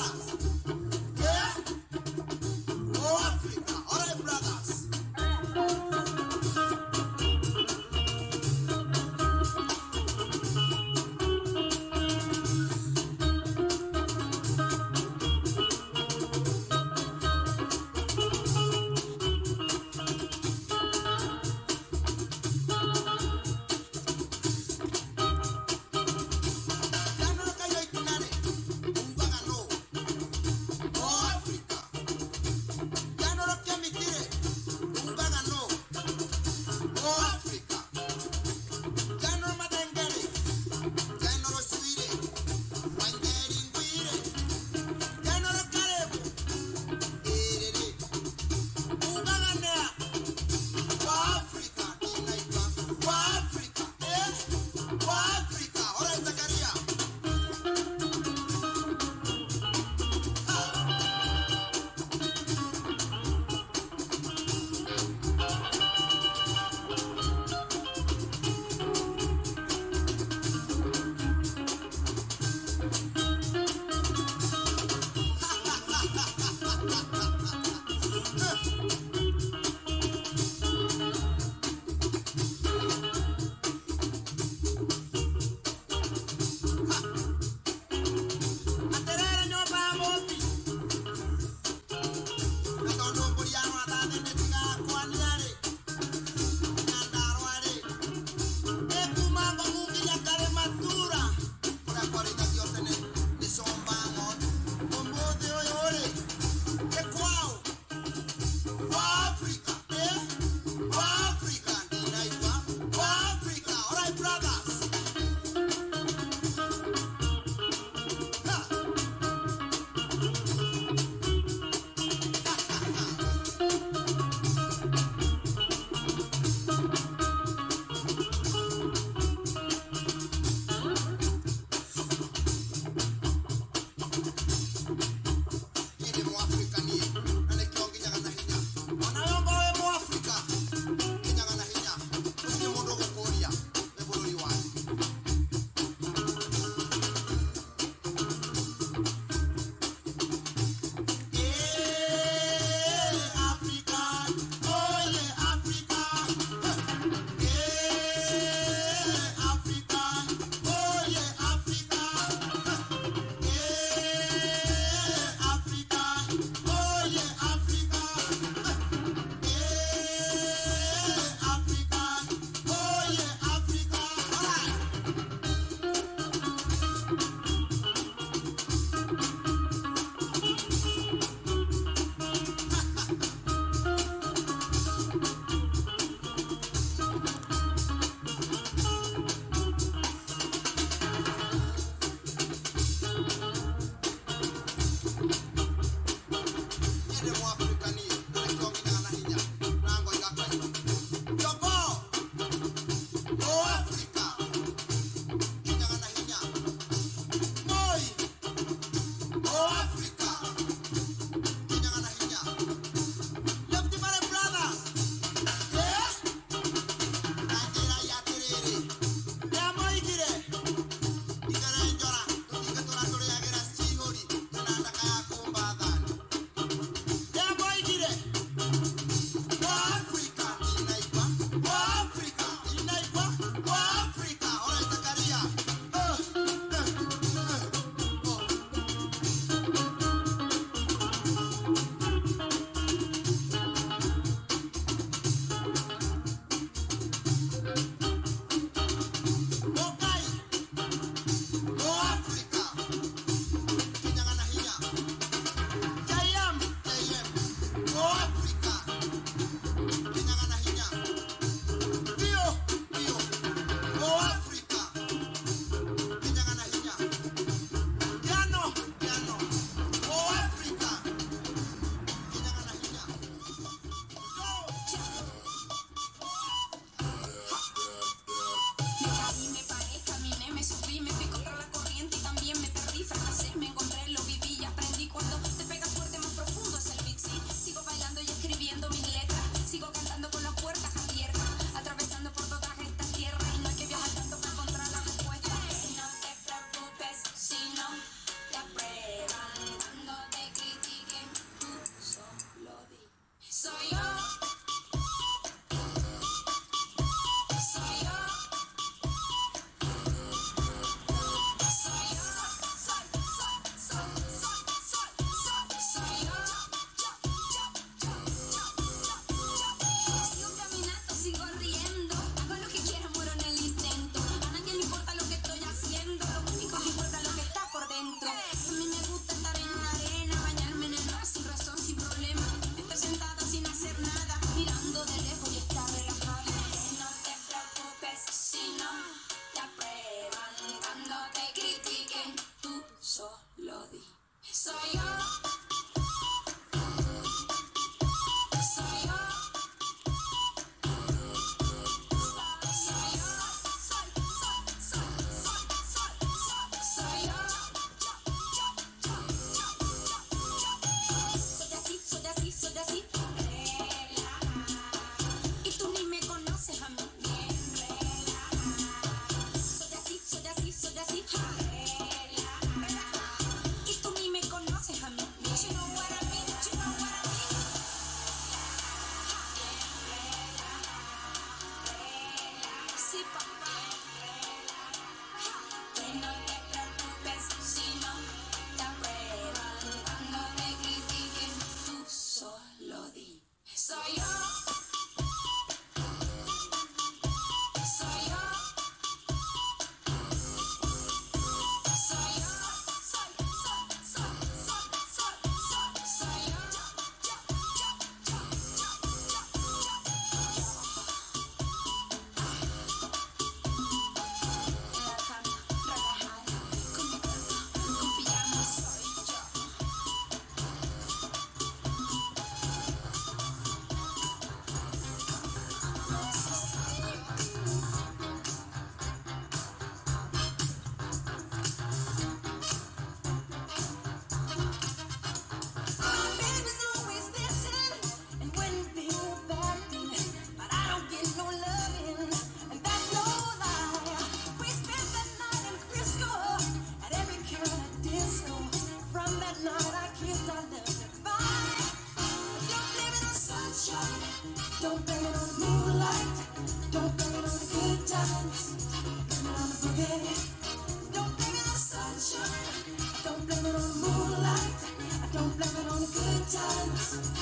棒。nada. Times.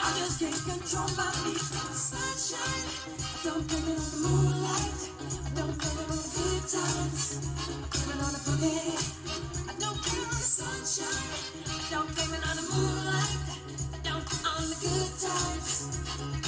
I just can't control my feet. Don't blame it on the moonlight. Don't blame it on the good times. Don't blame it on the sunshine. Don't blame it on the moonlight. Don't on the good times.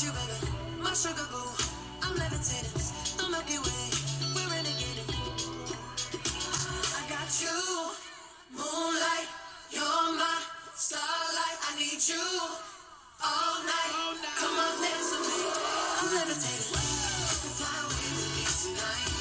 You, baby. My sugar boo, I'm levitating. The Milky Way, we're renegading. I got you, moonlight. You're my starlight. I need you all night. Come on, dance with me. I'm levitating. Fly away,